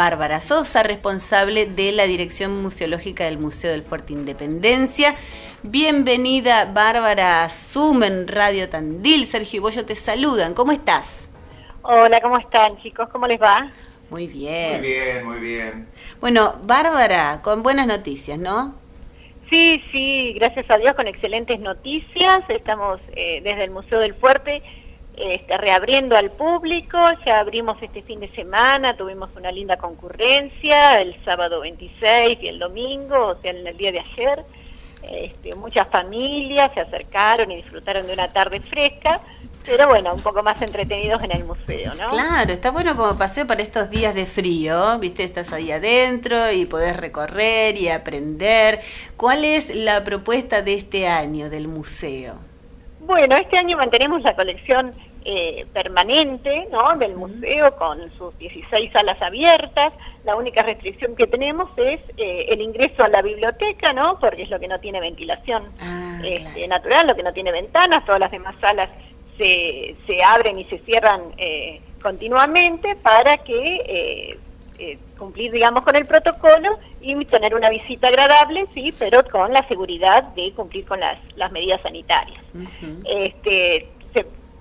Bárbara Sosa, responsable de la Dirección Museológica del Museo del Fuerte Independencia. Bienvenida Bárbara Sumen, Radio Tandil. Sergio y Bollo te saludan. ¿Cómo estás? Hola, ¿cómo están chicos? ¿Cómo les va? Muy bien. Muy bien, muy bien. Bueno, Bárbara, con buenas noticias, ¿no? Sí, sí, gracias a Dios con excelentes noticias. Estamos eh, desde el Museo del Fuerte este, reabriendo al público. Ya abrimos este fin de semana, tuvimos una linda concurrencia el sábado 26 y el domingo, o sea, en el día de ayer. Este, muchas familias se acercaron y disfrutaron de una tarde fresca, pero bueno, un poco más entretenidos en el museo, ¿no? Claro, está bueno como paseo para estos días de frío, ¿viste? Estás ahí adentro y podés recorrer y aprender. ¿Cuál es la propuesta de este año del museo? Bueno, este año mantenemos la colección eh, permanente ¿no? del museo con sus 16 salas abiertas. La única restricción que tenemos es eh, el ingreso a la biblioteca, ¿no? porque es lo que no tiene ventilación ah, este, natural, lo que no tiene ventanas. Todas las demás salas se, se abren y se cierran eh, continuamente para que cumplir, digamos, con el protocolo y tener una visita agradable, sí, pero con la seguridad de cumplir con las, las medidas sanitarias. este,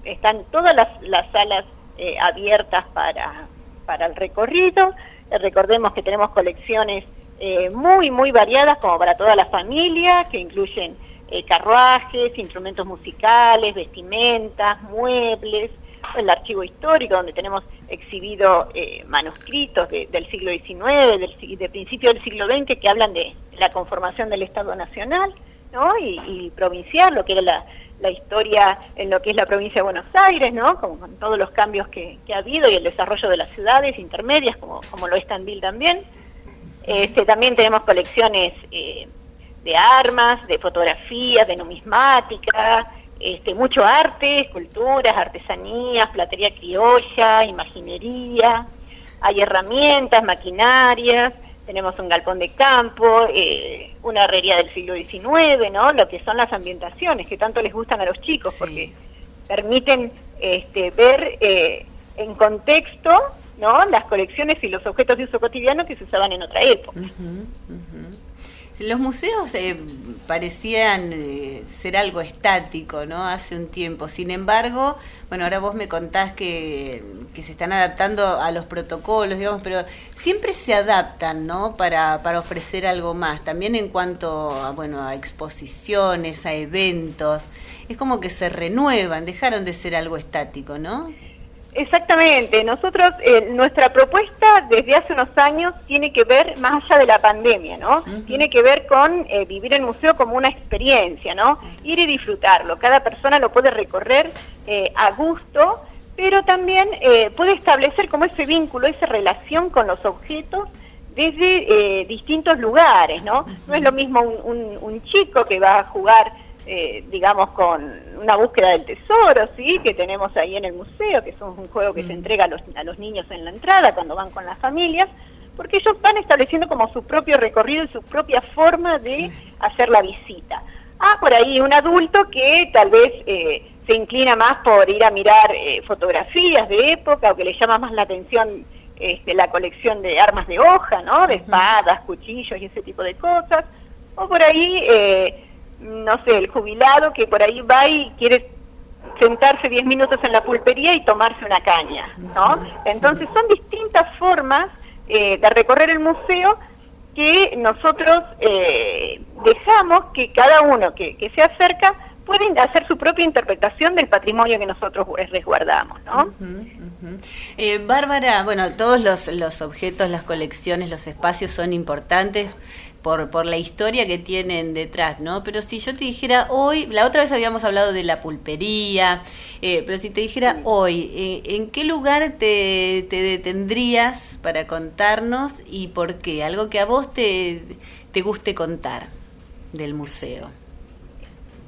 están todas las, salas eh, abiertas para, para el recorrido. Eh, recordemos que tenemos colecciones eh, muy, muy variadas como para toda la familia, que incluyen carruajes, instrumentos musicales, vestimentas, muebles, el archivo histórico donde tenemos exhibido manuscritos del siglo XIX, del, de principio del siglo XX que hablan de la conformación del Estado Nacional ¿no? y, y provincial, lo que era la, la historia en lo que es la provincia de Buenos Aires, ¿no? Con, todos los cambios que, ha habido y el desarrollo de las ciudades intermedias, como, como lo es Tandil también. Este, también tenemos colecciones eh, de armas, de fotografías, de numismática, este, mucho arte, esculturas, artesanías, platería criolla, imaginería, hay herramientas, maquinarias, tenemos un galpón de campo, eh, una herrería del siglo XIX, ¿no? Lo que son las ambientaciones que tanto les gustan a los chicos porque permiten este, ver eh, en contexto, ¿no? Las colecciones y los objetos de uso cotidiano que se usaban en otra época. Los museos eh, parecían eh, ser algo estático, ¿no? Hace un tiempo. Sin embargo, bueno, ahora vos me contás que, que, se están adaptando a los protocolos, digamos, pero siempre se adaptan, ¿no? Para, para ofrecer algo más. También en cuanto a, bueno, a exposiciones, a eventos. Es como que se renuevan, dejaron de ser algo estático, ¿no? Exactamente, nosotros, eh, nuestra propuesta desde hace unos años tiene que ver más allá de la pandemia, ¿no? Tiene que ver con eh, vivir el museo como una experiencia, ¿no? Ir y disfrutarlo, cada persona lo puede recorrer eh, a gusto, pero también puede establecer como ese vínculo, esa relación con los objetos desde distintos lugares, ¿no? No es lo mismo un chico que va a jugar eh, digamos, con una búsqueda del tesoro, ¿sí? Que tenemos ahí en el museo, que es un juego que se mm. entrega a los, a los niños en la entrada cuando van con las familias, porque ellos van estableciendo como su propio recorrido y su propia forma de hacer la visita. Ah, por ahí un adulto que tal vez eh, se inclina más por ir a mirar eh, fotografías de época o que le llama más la atención este, la colección de armas de hoja, ¿no? De espadas, cuchillos y ese tipo de cosas. O por ahí no sé, el jubilado que por ahí va y quiere sentarse 10 minutos en la pulpería y tomarse una caña, ¿no? Entonces son distintas formas eh, de recorrer el museo que nosotros eh, dejamos que cada uno que, que se acerca puede hacer su propia interpretación del patrimonio que nosotros resguardamos, ¿no? Eh, Bárbara, bueno, todos los, los objetos, las colecciones, los espacios son importantes por, por la historia que tienen detrás, ¿no? Pero si yo te dijera hoy, la otra vez habíamos hablado de la pulpería, eh, pero si te dijera hoy, eh, ¿en qué lugar te, te, detendrías para contarnos y por qué? Algo que a vos te, te guste contar del museo.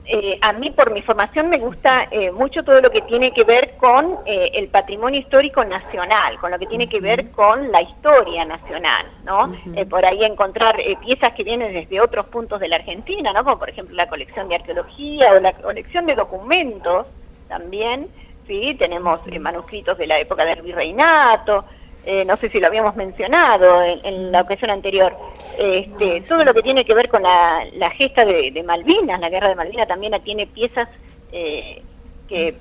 Eh, a mí por mi formación me gusta eh, mucho todo lo que tiene que ver con eh, el patrimonio histórico nacional, con lo que tiene que ver con la historia nacional, ¿no? por ahí encontrar piezas que vienen desde otros puntos de la Argentina, ¿no? Como por ejemplo la colección de arqueología o la colección de documentos también, ¿sí? Tenemos manuscritos de la época del virreinato, eh, no sé si lo habíamos mencionado en, la ocasión anterior, este, todo lo que tiene que ver con la, gesta de, Malvinas, la guerra de Malvinas también tiene piezas eh, que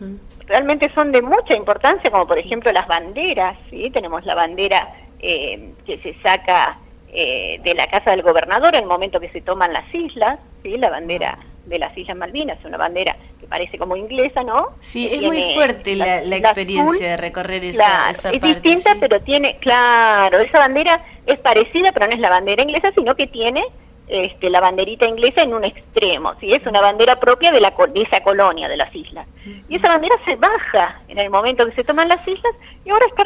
realmente son de mucha importancia, como por ejemplo las banderas, ¿sí? tenemos la bandera eh, que se saca de la casa del gobernador en el momento que se toman las islas, ¿sí? la bandera de las Islas Malvinas, una bandera que parece como inglesa, ¿no? Sí, es muy fuerte la, experiencia de recorrer esa, esa es distinta, pero tiene, claro, esa bandera es parecida, pero no es la bandera inglesa, sino que tiene este, la banderita inglesa en un extremo, ¿sí? es una bandera propia de, la, de esa colonia de las islas. Y esa bandera se baja en el momento que se toman las islas y ahora está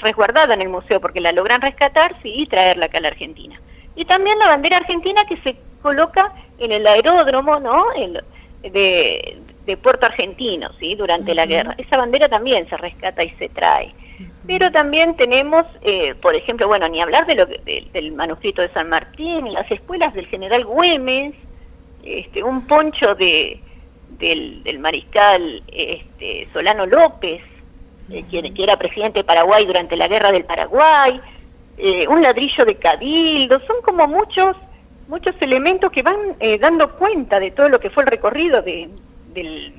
resguardada en el museo porque la logran rescatar sí, y traerla acá a la Argentina. Y también la bandera argentina que se coloca en el aeródromo ¿no? de, Puerto Argentino, ¿sí? durante la guerra. Esa bandera también se rescata y se trae. Pero también tenemos, eh, por ejemplo, bueno, ni hablar de lo del manuscrito de San Martín, las escuelas del general Güemes, este, un poncho de, del, mariscal este, Solano López, eh, que, que, era presidente de Paraguay durante la guerra del Paraguay, eh, un ladrillo de cabildo, son como muchos muchos elementos que van eh, dando cuenta de todo lo que fue el recorrido de,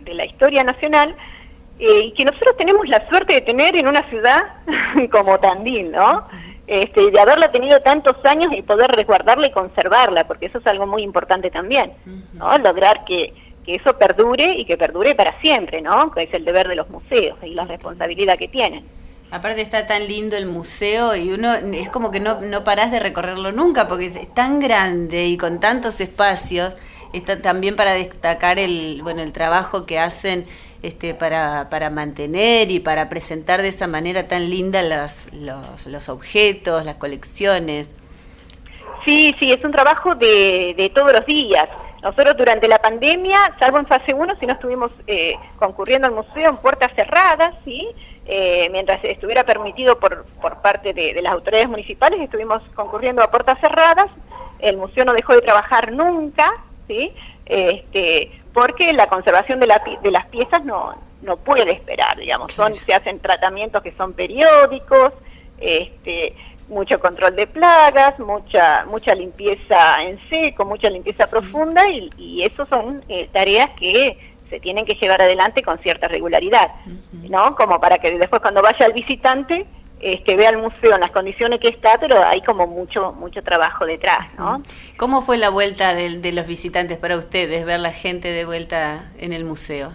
la historia nacional eh, y que nosotros tenemos la suerte de tener en una ciudad como Tandil, ¿no? Este, de haberla tenido tantos años y poder resguardarla y conservarla, porque eso es algo muy importante también, ¿no? Lograr que, que eso perdure y que perdure para siempre, ¿no? Que es el deber de los museos y la responsabilidad que tienen. Aparte está tan lindo el museo y uno es como que no, no parás de recorrerlo nunca porque es tan grande y con tantos espacios. Está también para destacar el, bueno, el trabajo que hacen este, para, para mantener y para presentar de esa manera tan linda las, los, los objetos, las colecciones. Sí, sí, es un trabajo de, de todos los días. Nosotros durante la pandemia, salvo en fase 1, si no estuvimos eh, concurriendo al museo en puertas cerradas, ¿sí? Eh, mientras estuviera permitido por, por parte de, las autoridades municipales, estuvimos concurriendo a puertas cerradas, el museo no dejó de trabajar nunca, ¿sí? este, porque la conservación de, la, de las piezas no, no puede esperar, digamos, son, se hacen tratamientos que son periódicos, este, mucho control de plagas, mucha mucha limpieza en seco, mucha limpieza profunda y, y eso son eh, tareas que se tienen que llevar adelante con cierta regularidad, ¿no? Como para que después cuando vaya el visitante este, vea el museo en las condiciones que está, pero hay como mucho mucho trabajo detrás, ¿no? ¿Cómo fue la vuelta de, los visitantes para ustedes, ver la gente de vuelta en el museo?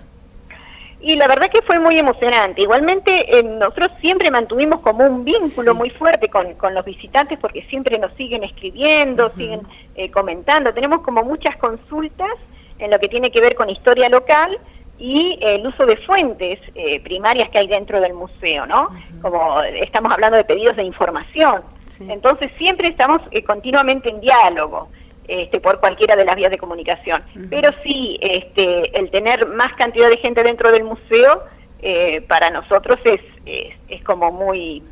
Y la verdad que fue muy emocionante. Igualmente, eh, nosotros siempre mantuvimos como un vínculo muy fuerte con, con, los visitantes porque siempre nos siguen escribiendo, siguen eh, comentando. Tenemos como muchas consultas en lo que tiene que ver con historia local y el uso de fuentes eh, primarias que hay dentro del museo, ¿no? Como estamos hablando de pedidos de información. Entonces siempre estamos eh, continuamente en diálogo. Este, por cualquiera de las vías de comunicación. Pero sí, este, el tener más cantidad de gente dentro del museo eh, para nosotros es, es como muy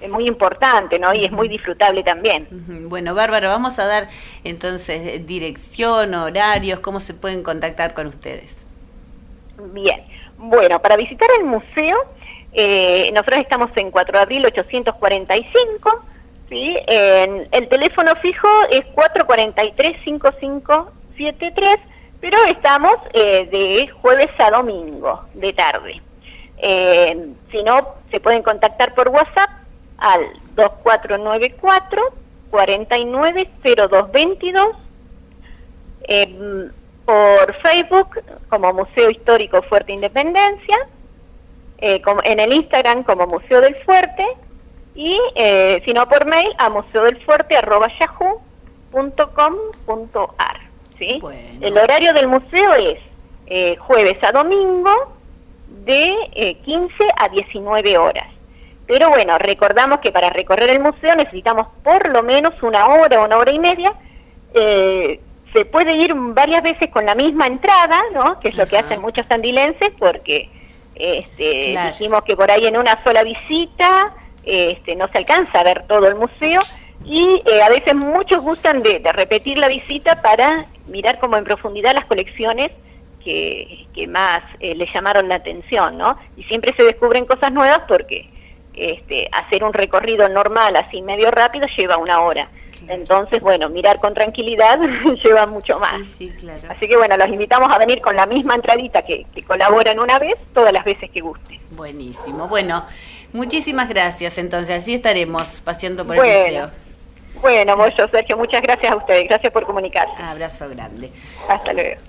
es muy importante, ¿no? Y es muy disfrutable también. Bueno, Bárbara, vamos a dar entonces eh, dirección, horarios, cómo se pueden contactar con ustedes. Bien, bueno, para visitar el museo, eh, nosotros estamos en 4 de abril 845, ¿sí? el teléfono fijo es 443-5573, pero estamos eh, de jueves a domingo, de tarde. si no, se pueden contactar por WhatsApp al 2494 490222 eh, por Facebook como Museo Histórico Fuerte Independencia, eh, como, en el Instagram como Museo del Fuerte y eh, si no por mail a museodelfuerte.yahoo.com.ar. ¿sí? El horario del museo es eh, jueves a domingo de 15 a 19 horas. Pero bueno, recordamos que para recorrer el museo necesitamos por lo menos una hora, una hora y media. Eh, se puede ir varias veces con la misma entrada, ¿no? Que es lo que hacen muchos andilenses, porque este, dijimos que por ahí en una sola visita este, no se alcanza a ver todo el museo y eh, a veces muchos gustan de, repetir la visita para mirar como en profundidad las colecciones que, más eh, les llamaron la atención, ¿no? Y siempre se descubren cosas nuevas porque este, hacer un recorrido normal, así medio rápido, lleva una hora. Entonces, bueno, mirar con tranquilidad lleva mucho más. Sí, claro. Así que bueno, los invitamos a venir con la misma entradita que, que colaboran una vez, todas las veces que guste. Buenísimo. Bueno, muchísimas gracias. Entonces, así estaremos paseando por el museo. Bueno, Sergio, muchas gracias a ustedes. Gracias por comunicar. Abrazo grande. Hasta luego.